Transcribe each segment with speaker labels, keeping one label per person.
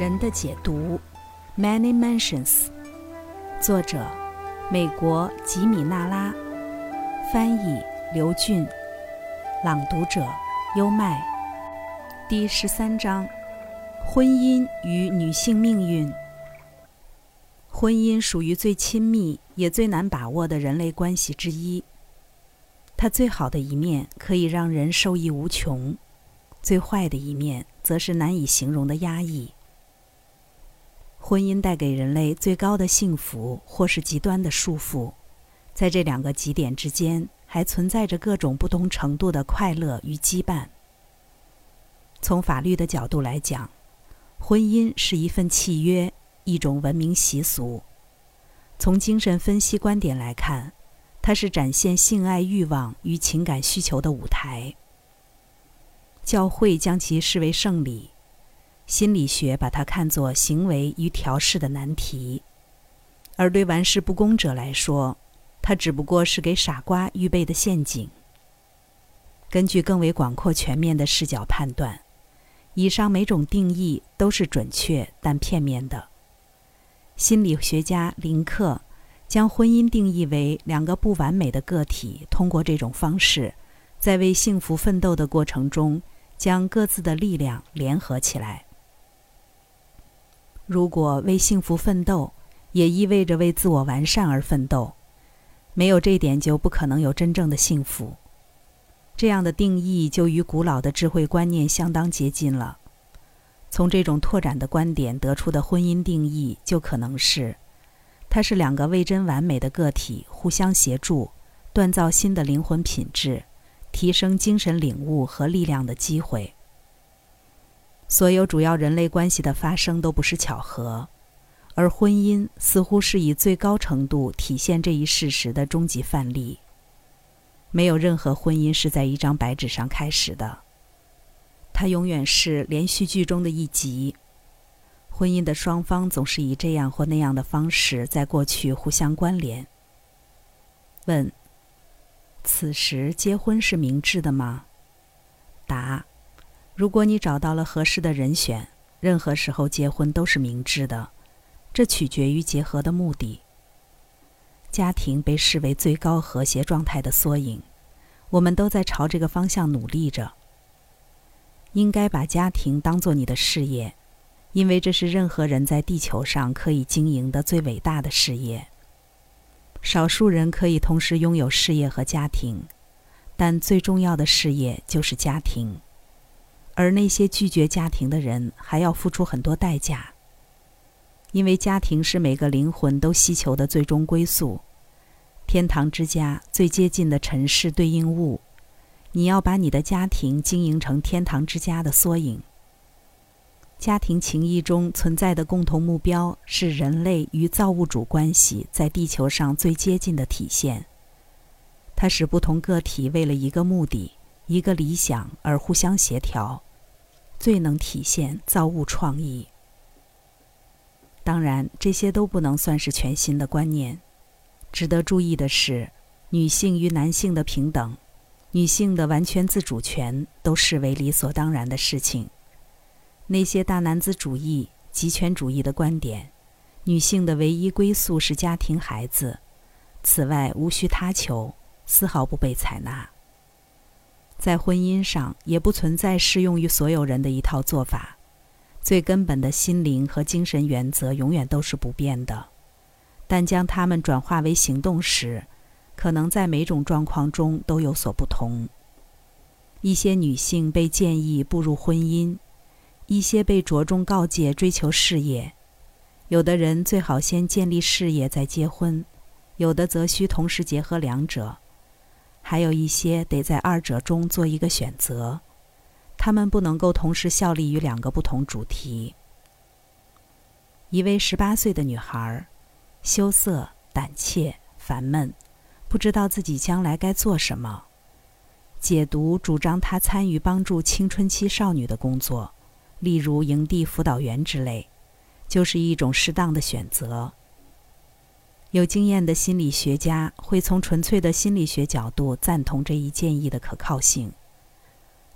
Speaker 1: 人的解读，Many Mansions，作者，美国吉米纳拉，翻译刘俊，朗读者优麦，第十三章，婚姻与女性命运。婚姻属于最亲密也最难把握的人类关系之一。它最好的一面可以让人受益无穷，最坏的一面则是难以形容的压抑。婚姻带给人类最高的幸福，或是极端的束缚，在这两个极点之间，还存在着各种不同程度的快乐与羁绊。从法律的角度来讲，婚姻是一份契约，一种文明习俗；从精神分析观点来看，它是展现性爱欲望与情感需求的舞台。教会将其视为圣礼。心理学把它看作行为与调试的难题，而对玩世不恭者来说，它只不过是给傻瓜预备的陷阱。根据更为广阔全面的视角判断，以上每种定义都是准确但片面的。心理学家林克将婚姻定义为两个不完美的个体通过这种方式，在为幸福奋斗的过程中，将各自的力量联合起来。如果为幸福奋斗，也意味着为自我完善而奋斗，没有这一点就不可能有真正的幸福。这样的定义就与古老的智慧观念相当接近了。从这种拓展的观点得出的婚姻定义，就可能是：它是两个未真完美的个体互相协助，锻造新的灵魂品质，提升精神领悟和力量的机会。所有主要人类关系的发生都不是巧合，而婚姻似乎是以最高程度体现这一事实的终极范例。没有任何婚姻是在一张白纸上开始的，它永远是连续剧中的一集。婚姻的双方总是以这样或那样的方式在过去互相关联。问：此时结婚是明智的吗？答。如果你找到了合适的人选，任何时候结婚都是明智的。这取决于结合的目的。家庭被视为最高和谐状态的缩影，我们都在朝这个方向努力着。应该把家庭当做你的事业，因为这是任何人在地球上可以经营的最伟大的事业。少数人可以同时拥有事业和家庭，但最重要的事业就是家庭。而那些拒绝家庭的人还要付出很多代价，因为家庭是每个灵魂都希求的最终归宿，天堂之家最接近的尘世对应物。你要把你的家庭经营成天堂之家的缩影。家庭情谊中存在的共同目标是人类与造物主关系在地球上最接近的体现。它使不同个体为了一个目的、一个理想而互相协调。最能体现造物创意。当然，这些都不能算是全新的观念。值得注意的是，女性与男性的平等，女性的完全自主权，都视为理所当然的事情。那些大男子主义、极权主义的观点，女性的唯一归宿是家庭、孩子，此外无需他求，丝毫不被采纳。在婚姻上，也不存在适用于所有人的一套做法。最根本的心灵和精神原则永远都是不变的，但将它们转化为行动时，可能在每种状况中都有所不同。一些女性被建议步入婚姻，一些被着重告诫追求事业。有的人最好先建立事业再结婚，有的则需同时结合两者。还有一些得在二者中做一个选择，他们不能够同时效力于两个不同主题。一位十八岁的女孩，羞涩、胆怯、烦闷，不知道自己将来该做什么。解读主张她参与帮助青春期少女的工作，例如营地辅导员之类，就是一种适当的选择。有经验的心理学家会从纯粹的心理学角度赞同这一建议的可靠性。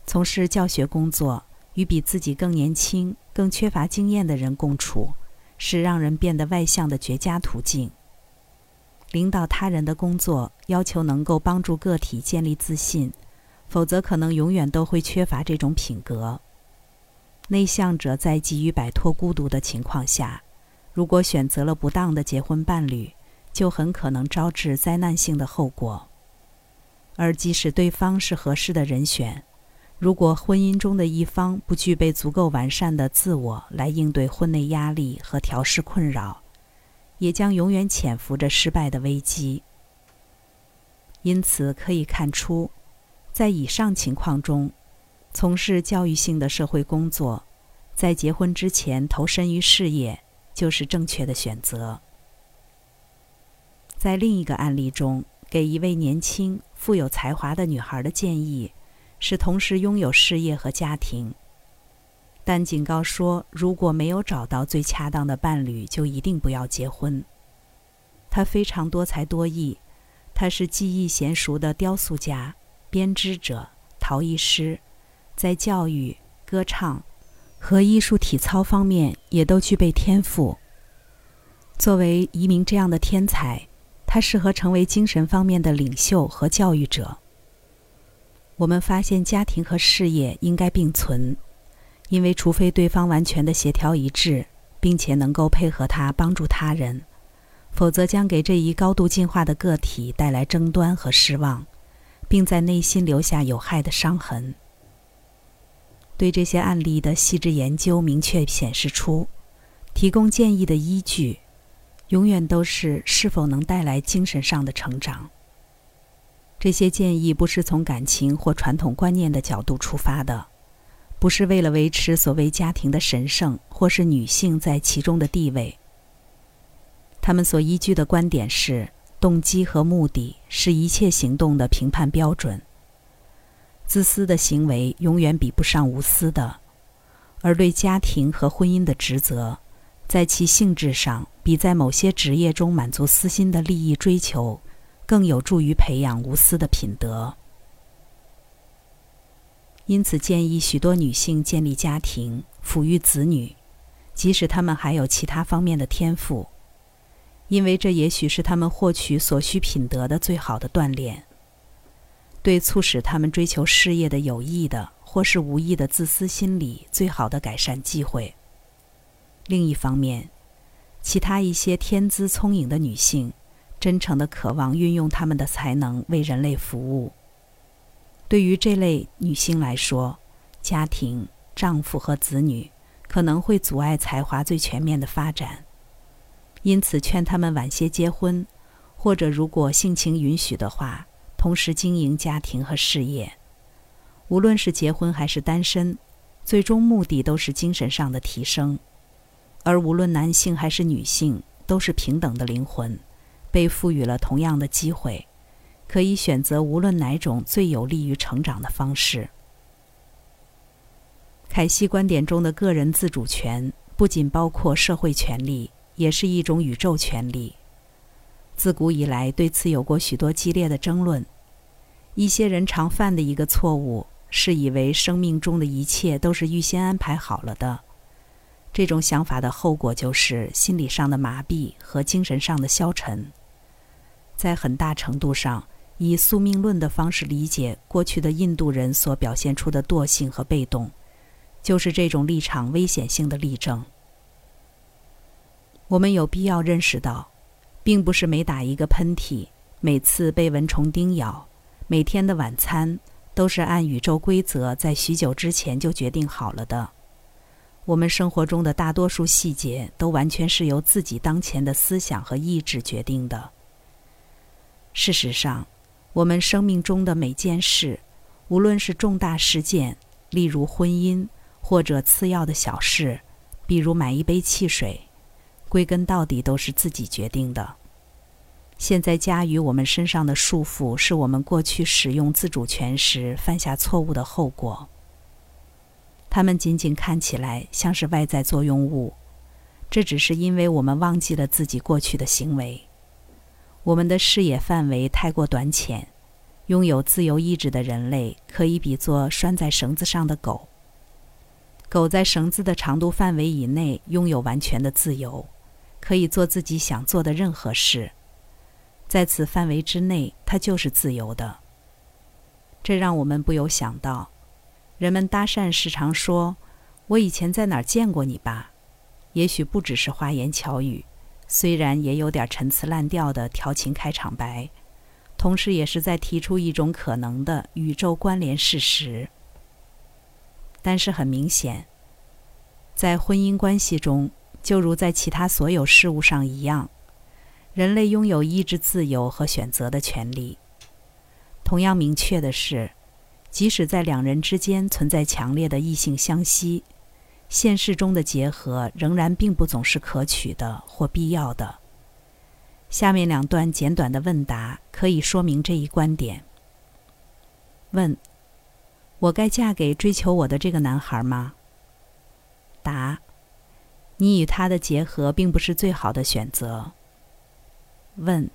Speaker 1: 从事教学工作、与比自己更年轻、更缺乏经验的人共处，是让人变得外向的绝佳途径。领导他人的工作要求能够帮助个体建立自信，否则可能永远都会缺乏这种品格。内向者在急于摆脱孤独的情况下，如果选择了不当的结婚伴侣，就很可能招致灾难性的后果。而即使对方是合适的人选，如果婚姻中的一方不具备足够完善的自我来应对婚内压力和调试困扰，也将永远潜伏着失败的危机。因此，可以看出，在以上情况中，从事教育性的社会工作，在结婚之前投身于事业，就是正确的选择。在另一个案例中，给一位年轻、富有才华的女孩的建议是同时拥有事业和家庭，但警告说，如果没有找到最恰当的伴侣，就一定不要结婚。她非常多才多艺，她是技艺娴熟的雕塑家、编织者、陶艺师，在教育、歌唱和艺术体操方面也都具备天赋。作为一名这样的天才。他适合成为精神方面的领袖和教育者。我们发现家庭和事业应该并存，因为除非对方完全的协调一致，并且能够配合他帮助他人，否则将给这一高度进化的个体带来争端和失望，并在内心留下有害的伤痕。对这些案例的细致研究明确显示出，提供建议的依据。永远都是是否能带来精神上的成长。这些建议不是从感情或传统观念的角度出发的，不是为了维持所谓家庭的神圣或是女性在其中的地位。他们所依据的观点是，动机和目的是一切行动的评判标准。自私的行为永远比不上无私的，而对家庭和婚姻的职责。在其性质上，比在某些职业中满足私心的利益追求，更有助于培养无私的品德。因此，建议许多女性建立家庭、抚育子女，即使她们还有其他方面的天赋，因为这也许是她们获取所需品德的最好的锻炼，对促使她们追求事业的有益的或是无意的自私心理最好的改善机会。另一方面，其他一些天资聪颖的女性，真诚的渴望运用她们的才能为人类服务。对于这类女性来说，家庭、丈夫和子女可能会阻碍才华最全面的发展，因此劝她们晚些结婚，或者如果性情允许的话，同时经营家庭和事业。无论是结婚还是单身，最终目的都是精神上的提升。而无论男性还是女性，都是平等的灵魂，被赋予了同样的机会，可以选择无论哪种最有利于成长的方式。凯西观点中的个人自主权不仅包括社会权利，也是一种宇宙权利。自古以来，对此有过许多激烈的争论。一些人常犯的一个错误，是以为生命中的一切都是预先安排好了的。这种想法的后果就是心理上的麻痹和精神上的消沉。在很大程度上，以宿命论的方式理解过去的印度人所表现出的惰性和被动，就是这种立场危险性的例证。我们有必要认识到，并不是每打一个喷嚏、每次被蚊虫叮咬、每天的晚餐都是按宇宙规则在许久之前就决定好了的。我们生活中的大多数细节都完全是由自己当前的思想和意志决定的。事实上，我们生命中的每件事，无论是重大事件，例如婚姻，或者次要的小事，比如买一杯汽水，归根到底都是自己决定的。现在加于我们身上的束缚，是我们过去使用自主权时犯下错误的后果。它们仅仅看起来像是外在作用物，这只是因为我们忘记了自己过去的行为。我们的视野范围太过短浅，拥有自由意志的人类可以比作拴在绳子上的狗。狗在绳子的长度范围以内拥有完全的自由，可以做自己想做的任何事。在此范围之内，它就是自由的。这让我们不由想到，人们搭讪时常说：“我以前在哪儿见过你吧？”也许不只是花言巧语，虽然也有点陈词滥调的调情开场白，同时也是在提出一种可能的宇宙关联事实。但是很明显，在婚姻关系中，就如在其他所有事物上一样，人类拥有意志自由和选择的权利。同样明确的是，即使在两人之间存在强烈的异性相吸，现实中的结合仍然并不总是可取的或必要的。下面两段简短的问答可以说明这一观点。问。我该嫁给追求我的这个男孩吗？答：你与他的结合并不是最好的选择。问：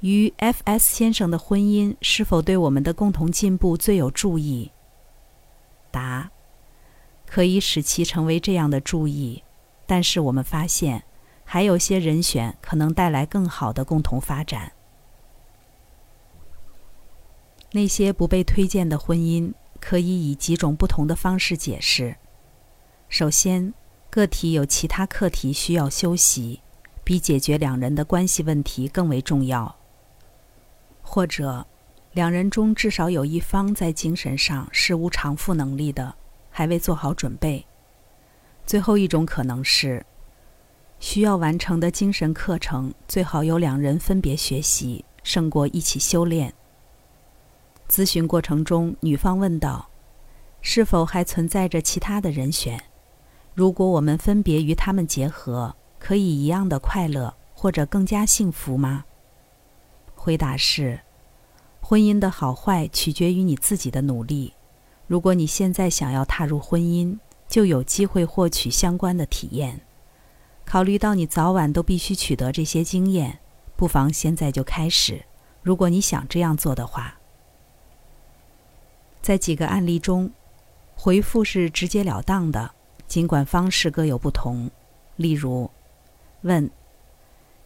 Speaker 1: 与 F.S 先生的婚姻是否对我们的共同进步最有助益？答：可以使其成为这样的注意，但是我们发现还有些人选可能带来更好的共同发展。那些不被推荐的婚姻可以以几种不同的方式解释。首先，个体有其他课题需要休息，比解决两人的关系问题更为重要；或者，两人中至少有一方在精神上是无偿付能力的，还未做好准备。最后一种可能是，需要完成的精神课程最好由两人分别学习，胜过一起修炼。咨询过程中，女方问道：“是否还存在着其他的人选？如果我们分别与他们结合，可以一样的快乐或者更加幸福吗？”回答是：婚姻的好坏取决于你自己的努力。如果你现在想要踏入婚姻，就有机会获取相关的体验。考虑到你早晚都必须取得这些经验，不妨现在就开始。如果你想这样做的话。在几个案例中，回复是直截了当的，尽管方式各有不同。例如，问：“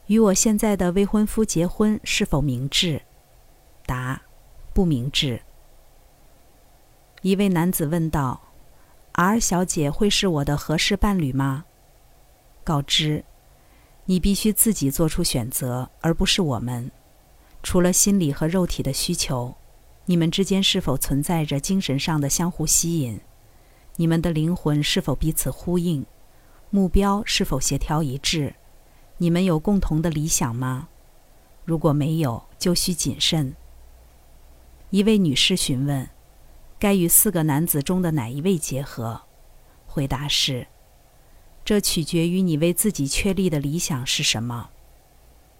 Speaker 1: 与我现在的未婚夫结婚是否明智？”答：“不明智。”一位男子问道：“R 小姐会是我的合适伴侣吗？”告知：“你必须自己做出选择，而不是我们。除了心理和肉体的需求。”你们之间是否存在着精神上的相互吸引？你们的灵魂是否彼此呼应？目标是否协调一致？你们有共同的理想吗？如果没有，就需谨慎。一位女士询问：“该与四个男子中的哪一位结合？”回答是：“这取决于你为自己确立的理想是什么。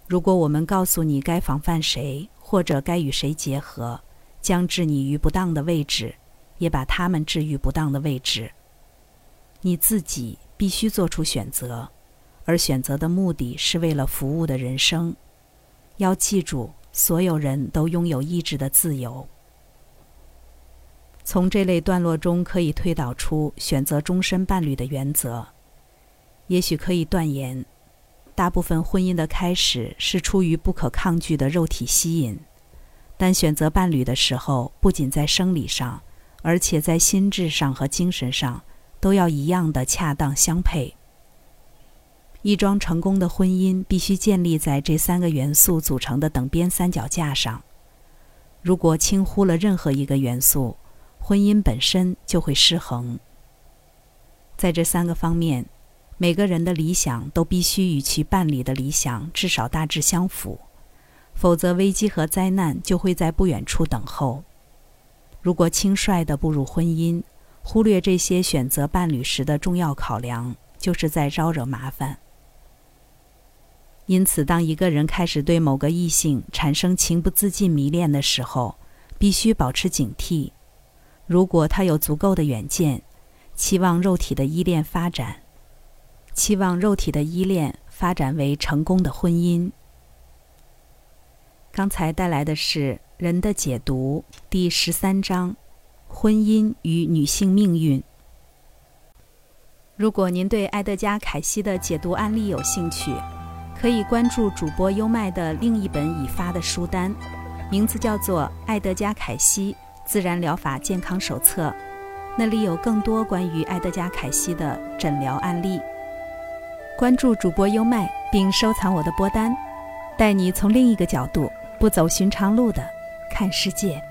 Speaker 1: 如果我们告诉你该防范谁，或者该与谁结合。”将置你于不当的位置，也把他们置于不当的位置。你自己必须做出选择，而选择的目的是为了服务的人生。要记住，所有人都拥有意志的自由。从这类段落中可以推导出选择终身伴侣的原则。也许可以断言，大部分婚姻的开始是出于不可抗拒的肉体吸引。但选择伴侣的时候，不仅在生理上，而且在心智上和精神上，都要一样的恰当相配。一桩成功的婚姻必须建立在这三个元素组成的等边三脚架上。如果轻忽了任何一个元素，婚姻本身就会失衡。在这三个方面，每个人的理想都必须与其伴侣的理想至少大致相符。否则，危机和灾难就会在不远处等候。如果轻率地步入婚姻，忽略这些选择伴侣时的重要考量，就是在招惹麻烦。因此，当一个人开始对某个异性产生情不自禁迷恋的时候，必须保持警惕。如果他有足够的远见，期望肉体的依恋发展，期望肉体的依恋发展为成功的婚姻。刚才带来的是《人的解读》第十三章：婚姻与女性命运。如果您对埃德加·凯西的解读案例有兴趣，可以关注主播优麦的另一本已发的书单，名字叫做《爱德加·凯西自然疗法健康手册》，那里有更多关于爱德加·凯西的诊疗案例。关注主播优麦，并收藏我的播单，带你从另一个角度、不走寻常路的看世界。